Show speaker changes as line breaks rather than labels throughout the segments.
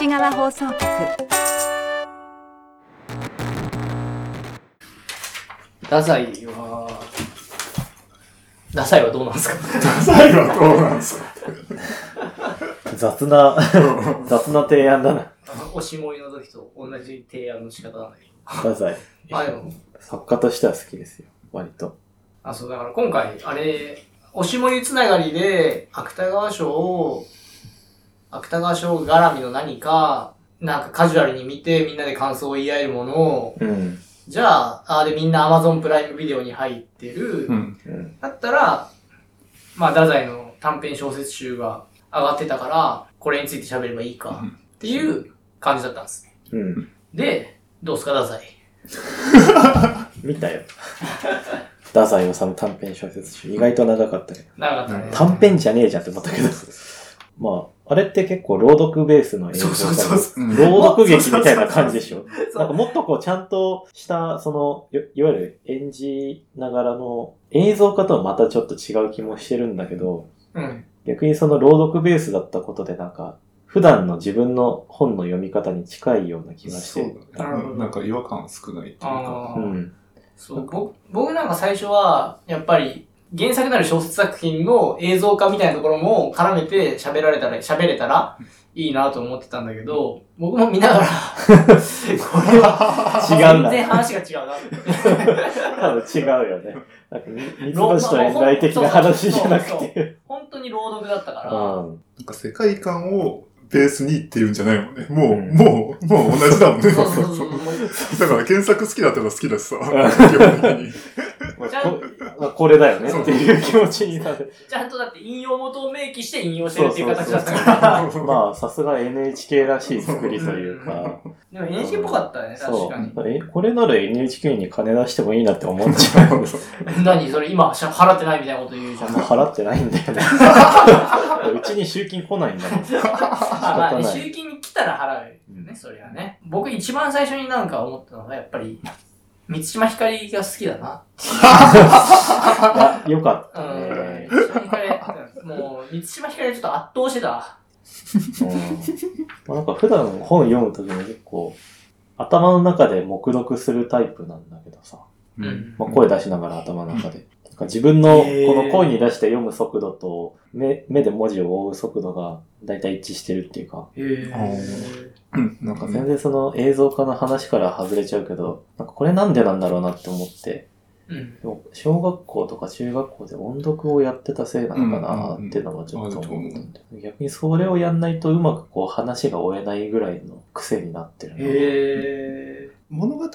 西側放送局
太宰は、太宰はどうなんですか？
最後はどうなんですか？
雑な、雑な提案だな。
おしもいの時と同じ提案の仕方なんだけど。
太宰。
あ、でも、
作家としては好きですよ。割と。
あ、そう、だから今回、あれ、おしもいつながりで、芥川賞を、芥川賞絡みの何か、なんかカジュアルに見てみんなで感想を言い合えるものを、
うん。
じゃあ、あでみんな Amazon プライムビデオに入ってる、
うん。
うん。
だったら、まあ、太宰の短編小説集が上がってたから、これについて喋ればいいか、っていう感じだったんですね。
うん。
で、どうすか、太宰？
見たよ。太宰治短編小説集。意外と長かったけど。
長かったね。
短編じゃねえじゃんって思ったけど。まあ、あれって結構朗読ベースの映像
そうそうそうそ
うん
朗読劇みたいな感じでしょ？
そう
なんかもっとこうちゃんとした、その、いいわゆる演じながらの映像化とはまたちょっと違う気もしてるんだけど、
うん。
逆にその朗読ベースだったことでなんか、普段の自分の本の読み方に近いような気がし
そう
て。
だ
なるほど
ね。なんか違和感少ないっていうか。
うん。
そう、僕、僕なんか最初は、やっぱり、原作なる小説作品の映像化みたいなところも絡めて喋られたら、喋れたらいいなと思ってたんだけど、僕も見ながら、これは、
違うんだ
全然話が違うな。
多分違うよね。なんか、三つ星と遠来的な話じゃなくて。
本当に朗読だったから、
うん。
なんか世界観をベースにっていうんじゃないもんね。もう、
うん
もう、もう同じだもんね。
そうそうそうそう。
だから原作好きだったら好きだしさ。基本的に。
これだよねっていう気持ちになる。
ちゃんとだって引用元を明記して引用してるっていう形だったから。
まあ、さすが NHK らしい作りというか。
でも NHK っぽかったね、確
そ
かに。
う。え、これなら NHK に金出してもいいなって思っちゃう。
何 それ今払ってないみたいなこと言うじゃん。
もう払ってないんだよね。うちに集金来ないんだもん。仕
まあ。集金に来たら払うよね、それはね。僕一番最初になんか思ったのが、やっぱり、満島ひかりが好きだな。
あ よかった
うん。
ね。
満島ひかり、もう、満島ひかりちょっと圧倒してた。
うんまあなんか普段本読むときに結構、頭の中で目読するタイプなんだけどさ。
う
うん
まあ、声出しながら頭の中で。か自分のこの声に出して読む速度と目目で文字を追う速度が大体一致してるっていうか。
なんか
全然その映像化の話から外れちゃうけど、なんかこれなんでなんだろうなって思って、
うん。
でも小学校とか中学校で音読をやってたせいなのかなっていうのもちょっと思ったんで、逆にそれをやんないとうまくこう話が追えないぐらいの癖になってるな。
へー。
物語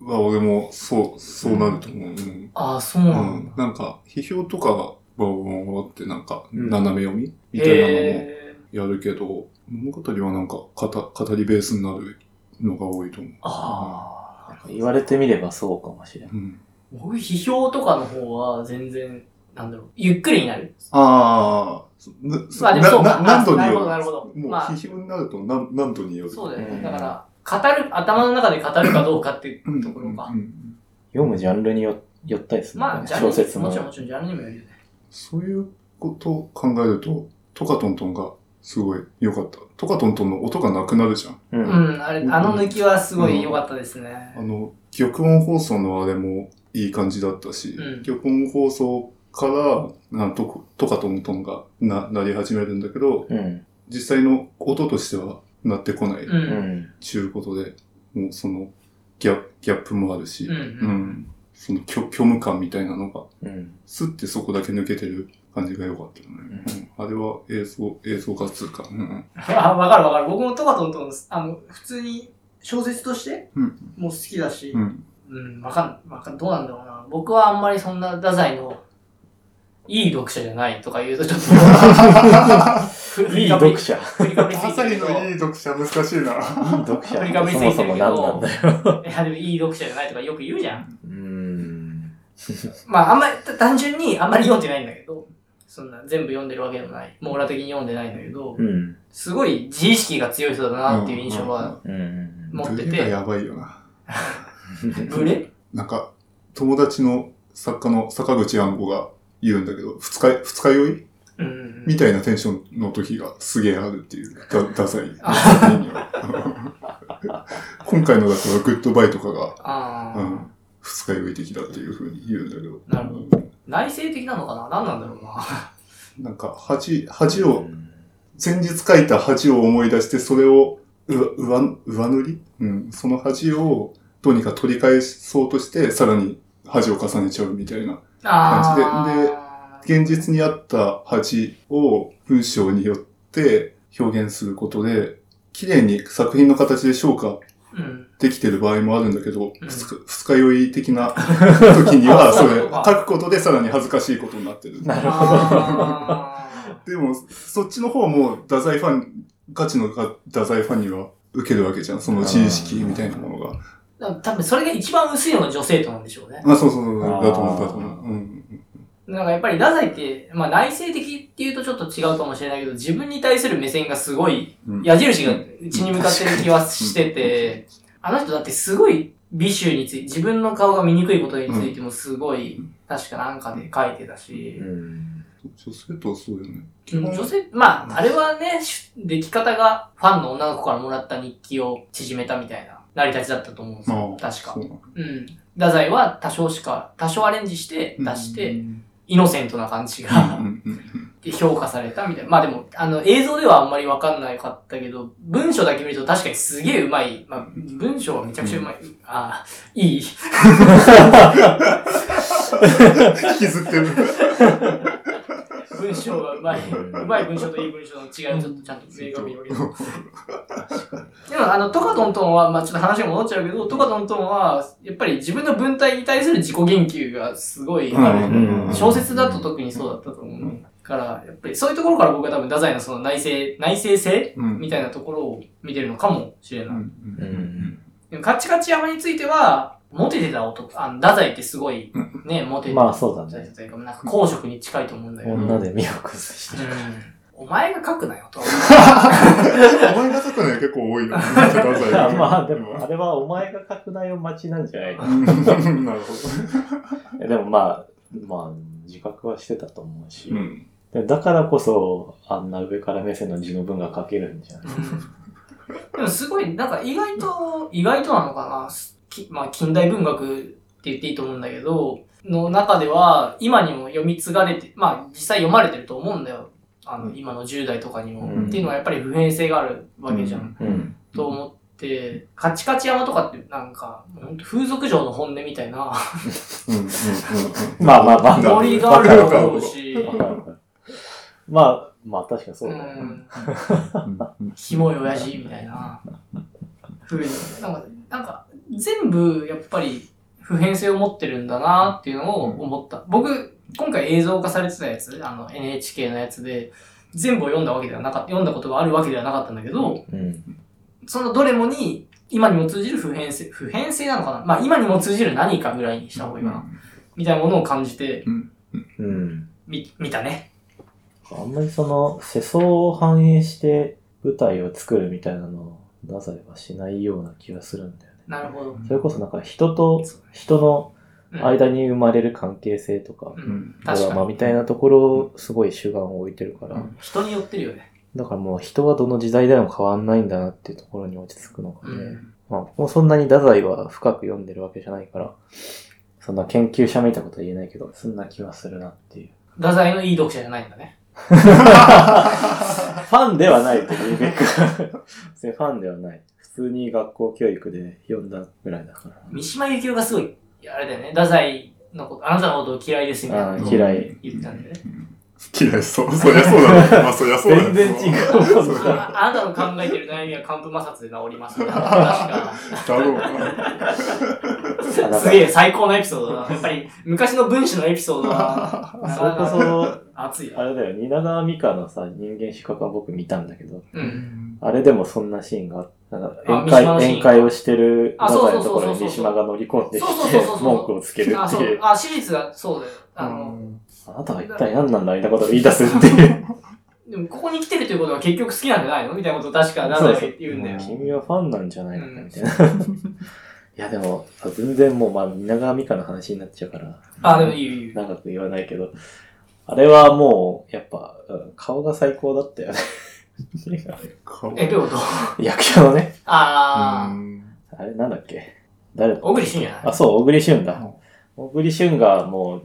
は俺もそう、そうなると思う。うん。
ああ、そうな
うん
だ。
ん。なんか、批評とか、ボーボーボーってなんか、
うん
斜め読みみたいなのも。やるけど、物語はなんか、語語りベースになるのが多いと思う。
ああ。
言われてみればそうかもしれない。
うん。
僕、批評とかの方は全然、なんだろう、ゆっくりになる。
ああ、そな
まあでもそうか
な何度に
なる
よる。
ほどなるほど
もう
まあ
批評になると何何度による。
そうだよね。
うん
だから、語る、頭の中で語るかどうかっていうところか
うん。うん
読むジャンルによよったりするんだよ
まあ、
ね
ジャンル
小説も
もちろん、もちろん、ジャンルにもよるよね。
そういうことを考えると、トカトントンがすごい良かった。トカトントンの音がなくなるじゃん。
う。
うんん、あれ、あの抜きはすごい良かったですね。
あの、玉音放送のあれもいい感じだったし、
うん
玉音放送から、なんと、トカトントンがな、なり始めるんだけど、
うん。
実際の音としてはなってこない。
う。
うんん。
ちゅうことで、もうそのギャギャップもあるし、
うんうん
その虚虚無感みたいなのが、
うん。
スッてそこだけ抜けてる感じが良かったよね。うんあれは映像、映像化つうか、うんうん
あ、わかるわかる。僕もトカトントン、あの、普通に小説として
うん
もう好きだし、
うん。
うん、わかん、わかん、どうなんだろうな。僕はあんまりそんな太宰の、いい読者じゃないとか言うとちょっと、
いい読者。
振りかぶりすぎてるけど、
いい読者難しいな。
いい読者
振りかぶり
そ
すぎてるけ
もそも何
ど
なんだよ。
いや、でもいい読者じゃないとかよく言うじゃん。
うーん。
まあ、あんまり、た単純にあんまり読んでないんだけど、そんな全部読んでるわけでもない。網羅的に読んでないんだけど
う、ん。
すごい自意識が強い人だなっていう印象は持ってて、
ブレがやばいよな。
ブレ？
なんか、友達の作家の坂口安吾が言うんだけど、二日、二日酔い？みたいなテンションの時がすげえあるっていう、だ、ダサい。今回のだからグッドバイとかが、うん、二日酔い的だっていう風に言うんだけど。
なるほど内省的なのかな？何なんだろうな。
なんか、恥、恥を、前日書いた恥を思い出して、それを、うわ、上、上塗り？うん。その恥を、どうにか取り返そうとして、さらに恥を重ねちゃうみたいな。
あ
感じで現実にあった恥を文章によって表現することで、綺麗に作品の形で消化
うん。
できてる場合もあるんだけど、
うん
二日酔い的な 時には、
あ
それ、書くことでさらに恥ずかしいことになってる。
なるほど。
あ
でも、そっちの方はもう、太宰ファン、ガチのが太宰ファンには受けるわけじゃん。その自意識みたいなものが。
ー多分それが一番薄いのが女性となんでしょうね。
あ、そうそうそう、だと思う、だと思う。うん。
なんかやっぱり太宰って、まあ内省的っていうとちょっと違うかもしれないけど、自分に対する目線がすごい
うん
矢印がうちに向かってる気はしてて、あの人だってすごい美醜について、自分の顔が見にくいことについてもすごい、確かなんかで書いてたし
う、ん。
女性とはそうだよね。
女性、まあ、あれはね、し出来方がファンの女の子からもらった日記を縮めたみたいな成り立ちだったと思うんですよ。確か
そう。
うん。太宰は多少しか、多少アレンジして出して、
うん
イノセントな感じ
う
が、評価されたみたいな。まあでも、あの、映像ではあんまりわかんないかったけど、文章だけ見ると確かにすげえうまい。まあ、文章はめちゃくちゃうまい。ああ、いい。
引きずってる。
文章がうまい。うまい文章といい文章の違いをちょっとちゃんと明確に見る。でも、あの、トカトントンは、まあちょっと話が戻っちゃうけど、トカトントンは、やっぱり自分の文体に対する自己言及がすごい小説だと特にそうだったと思う。から、やっぱりそういうところから僕は多分、太宰のその内省、内省性
うん
みたいなところを見てるのかもしれない。
うん
うん。
カチカチ山については、モテてた男、あの、太宰ってすごい、ね、モテてた。
まあそうだね。
というか、なんか公職に近いと思うんだけど。
女で身を崩してる。
うんお前が書くなよと。
お前が書くのは結構多いよ。
まあでも、あれはお前が書くなよ待ちなんじゃないの
うんなるほ
えでもまあ、まあ、自覚はしてたと思うし、
ど。うん。
でだからこそ、あんな上から目線の字の文が書けるんじゃない
でもすごい、なんか意外と、意外となのかな、すきまあ近代文学って言っていいと思うんだけど、の中では、今にも読み継がれて、まあ実際読まれてると思うんだよ。あの、今の10代とかにも。
うん
っていうのはやっぱり普遍性があるわけじゃん。
うん。
と思って、カチカチ山とかってなんか、風俗嬢の本音みたいな。
まあまあまあ
ノリがあると思うし、
まあ、まあ確かにそう
う
だね。
ん、
うん
キモい親父みたいな風に、なんか、なんか、全部やっぱり普遍性を持ってるんだなっていうのを思った。僕、今回映像化されてたやつ、あの NHK のやつで、全部を読んだわけではなかった、読んだことがあるわけではなかったんだけど、
うん。
そのどれもに、今にも通じる普遍性、普遍性なのかな？まあ今にも通じる何かぐらいにした方がいいかな。みたいなものを感じて、
うん。
み、見たね。
あんまりその、世相を反映して舞台を作るみたいなのを、太宰はしないような気がするんだよね。
なるほど。
それこそなんか人と人の
うん
間に生まれる関係性とか、ドラ。マみたいなところをすごい主眼を置いてるから、
うん
人によってるよね。
だからもう人はどの時代でも変わんないんだなっていうところに落ち着くのかね。
うん
まあ、もうそんなに太宰は深く読んでるわけじゃないから、そんな研究者めいたことは言えないけど、そんな気はするなっていう。
太宰のいい読者じゃないんだね。
ファンではないというべく。ファンではない。普通に学校教育で読んだぐらいだから。
三島由紀夫がすごい、あれだよね、太宰のこと、あなたのことを嫌いですみたいな
あ
ことを
嫌い。
言ってたんでね。
嫌いそう。そりゃそうだろう。まあそりゃそうだよ。
全然違う
そうだ
ああなたの考えてる悩みは寒風摩擦で治りますみたいな。確か。
だろうな。
すげえ最高のエピソードだな。やっぱり昔の文史のエピソードは、な
それこ
かなか
そ、
熱いよ。
あれだよ、蜷川美香のさ、人間資格は僕見たんだけど、
うん。
あれでもそんなシーンがあった。なんか
あ
宴会、宴会をしてる
あ
太
そうそうそうそう
宰のところに三島が乗り込んでき
そうそう
て
そうそう、
文句をつける
あ、
っていう。。
そうあ、史実がそうだよ。あの、
あなたは一体何なんだみたいなことを言い出すっていう。
でもここに来てるということは結局好きなんじゃないのみたいなことを確か太宰が言うんだよ。
君はファンなんじゃないのか
うん
みたいな。いやでも、全然もう、まあ、蜷川美香の話になっちゃうから、
あ、でもいいよいいよ。
長く言わないけど、あれはもう、やっぱ、うん顔が最高だったよね。
顔
え、どういうこと？
役者のね。
あ
うん
あれなんだっけ？誰
小栗旬じゃない
あ、そう、小栗旬だ
うん。
小栗旬がもう、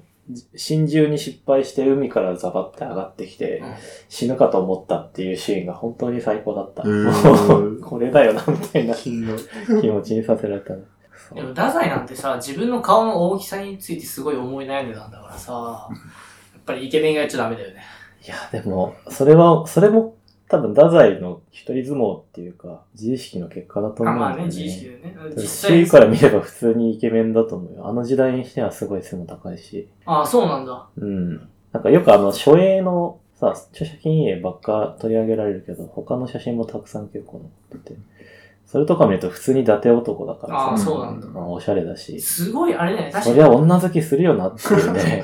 心中に失敗して海からザバって上がってきて、
うん。
死ぬかと思ったっていうシーンが本当に最高だった。これだよな、みたいな。
気
持ち。にさせられた。
でも、太宰なんてさ、自分の顔の大きさについてすごい思い悩んでたんだからさ、やっぱりイケメンがやっちゃダメだよね。
いや、でも、それは、それも多分、太宰の一人相撲っていうか、自意識の結果だと思
あ、
うんだよね。
まあね、自意識でね。
周囲から見れば普通にイケメンだと思うよ。あの時代にしてはすごい背も高いし。
あ、そうなんだ。
うん。なんかよくあの、初映のさ、著作品映ばっか取り上げられるけど、他の写真もたくさん結構載ってて。それとか見ると普通に伊達男だからさ。
あそうなんだ
まあおしゃれだし。
すごい、あれだよね。確
そりゃ
かに。
女好きするよなっていうね。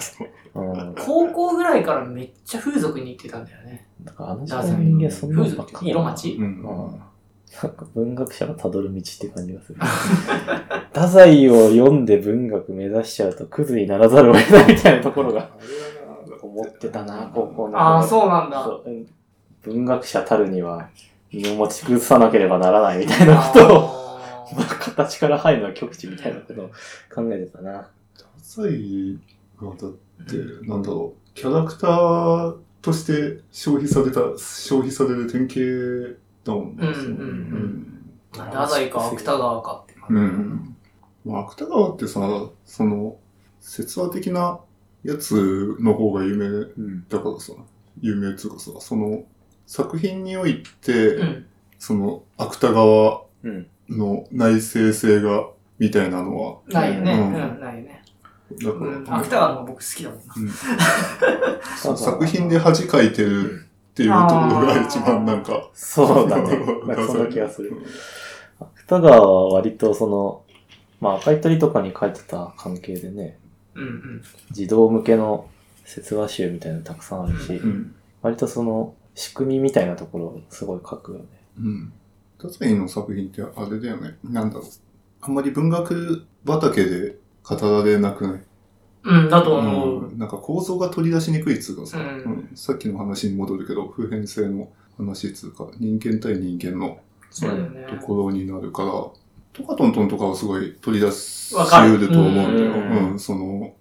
うん。
高校ぐらいからめっちゃ風俗に行ってたんだよね。
だからあの時代の人間そんな
風俗っていうか色町？
うん
うん。なんか文学者のたどる道って感じがする。太宰を読んで文学目指しちゃうとクズにならざるを得ないみたいなところが思ってたな、高校の。
ああ、そうなんだ。
文学者たるには身を持ち崩さなければならないみたいなことを、
あ
まあ形から入るのは極致みたいなことを考えてたな。
ダサだって、なんだろう、キャラクターとして消費された、消費される典型だもんね。
うん。うん。うん。太宰か芥川かって感じ。
うん。まあ、芥川ってさ、その、説話的なやつの方が有名
うん。
だからさ、有名っていうかさ、その、作品において、
うん。
その、芥川
うん。
の内省性が、みたいなのは、
ないよね。
う
うん。ん、ないよね。芥川の僕好きだもんな。
作品で恥かいてるっていうところが一番なんか、
そうだね。なんかそんな気がする。芥川は割とその、まあ赤い鳥とかに書いてた関係でね、
うんうん。
児童向けの説話集みたいなのたくさんあるし、
うん。
割とその仕組みみたいなところをすごい書くよね。
うん。ダサイの作品ってあれだよね。なんだろう。あんまり文学畑で語られなくない？
うん、だと思う。
うん。なんか構造が取り出しにくいっつうかさ、
うん。
うん。さっきの話に戻るけど、普遍性の話っつうか、人間対人間の
そうだよね。
ところになるから、トカトントンとかはすごい取り出し
わかる
うると思うんだよ。
うん。
うん、その、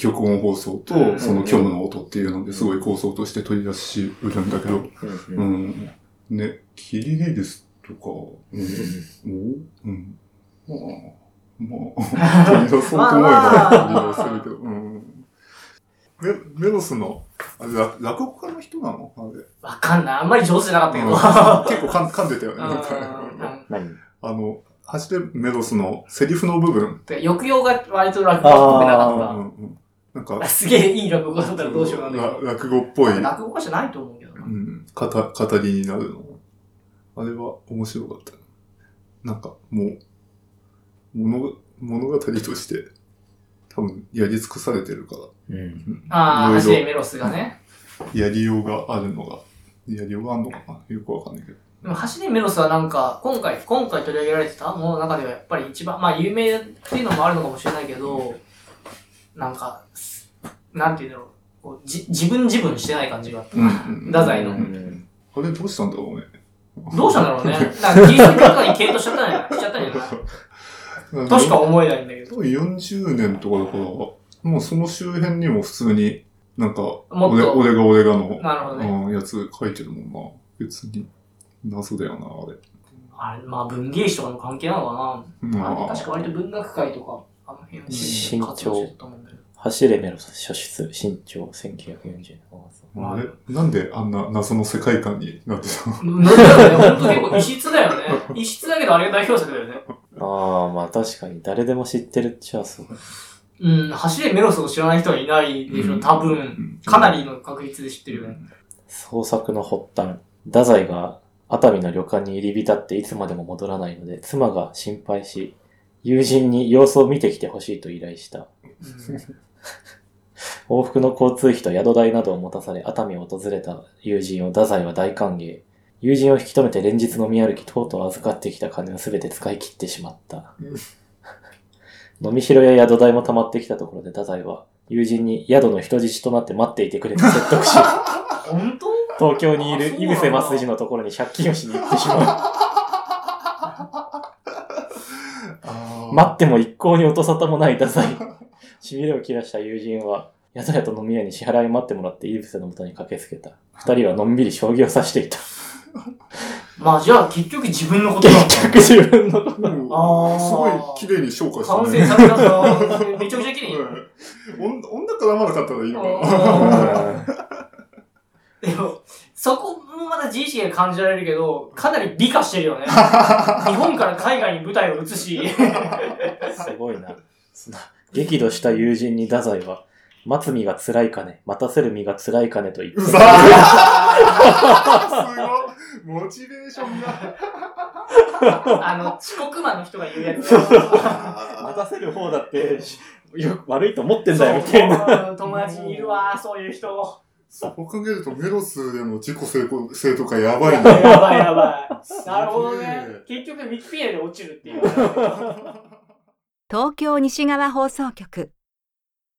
玉音放送
うん。
と、その虚無の音っていうのですごい構想として取り出しうるんだけど、
う
うん。ん。ね、キリギリスとか、うん、もう、うん。まあ、まあ、取り出そうと思えば取り出せるけど、うん。メメロスの、あれ、落落語家の人なの？あれ。
わかんない。あんまり上手じゃなかったけど。
結構噛んでたよね。なんか
うん
何
あの、走れメロスのセリフの部分。
で抑揚が割と落語っぽくな
う
か
んうん、なんか
った。、すげえいい落語だったらどうしようもないんだけ
ら落語っぽい、
ど。落語家じゃないと思うけどな
う。ん、語語りになるの。あれは面白かった。なんか、もう、物物語として、多分、やり尽くされてるから。
うん。
うん
ああ、
いろいろ
走れメロスがね。
やりようがあるのが、やりようがあるのかな？よくわかんないけど。
でも走れメロスはなんか、今回、今回取り上げられてたものの中ではやっぱり一番、まあ有名っていうのもあるのかもしれないけど、なんか、なんていうんだろう。こうじ自分自分してない感じがあった。
うん
太宰の
うん
あれどうしたんだろうね。
どうしたんだろうね。なんか、キリスト教とかに系統しちゃったんじゃないしちゃったんじゃないとしか思えないんだけど。
多分40年とかだから、もうその周辺にも普通に、なんか、
も
俺俺が俺がの、
なるほどね。
うん、やつ書いてるもんな。別に、謎だよな、あれ。
あれ、まあ文芸誌とかの関係なのかな。
ま
あれ確か割と文学界とか、あの辺
新潮
活動してたと思うんだけど。
走れメロス、初出、身長1940年。あ
れ？なんであんな謎の世界観になってたの？
なんだよね、ほんと結構異質だよね。異質だけどあれが代表作だよね。
ああ、まあ確かに誰でも知ってるっちゃそう。
うん、走れメロスを知らない人はいないでしょ、
うん
多分。
うん
かなりの確率で知ってるよね。
創作の発端。太宰が熱海の旅館に入り浸っていつまでも戻らないので、妻が心配し、友人に様子を見てきてほしいと依頼した。往復の交通費と宿代などを持たされ、熱海を訪れた友人を太宰は大歓迎。友人を引き止めて連日飲み歩き、とうとう預かってきた金をすべて使い切ってしまった。飲みしろや宿代も溜まってきたところで太宰は、友人に宿の人質となって待っていてくれと説得し、
本当？
東京にいる井伏正治のところに借金をしに行ってしまう。待っても一向に音沙汰もない太宰。しびれを切らした友人は、宿屋と飲み屋に支払い待ってもらって井伏の元に駆けつけた。二人はのんびり将棋を指していた。
まあじゃあ結局自分のことだ。
結局自分のこと。
うん
あー
すごい綺麗に消化した
完成
ね。
されたなめちゃくちゃ綺麗に。
うん女女絡まなかったらいいのかな。
でも、そこもまだ自意識が感じられるけど、かなり美化してるよね。日本から海外に舞台を移し、
すごいな。激怒した友人に太宰は、待つ身が辛いかね、待たせる身が辛いかねと言って
うざーすごいモチベーションが。
あの、遅刻魔の人が言うやつ。
待たせる方だって、よ悪いと思ってんだよ、みたいな。
な。友達にいるわ、そういう人。
そう考えるとメロスでの自己成功性とかやばい
や
ね。
ばいやばい。なるほどね。結局、ウィキペディアで落ちるっていう。
東京西側放送局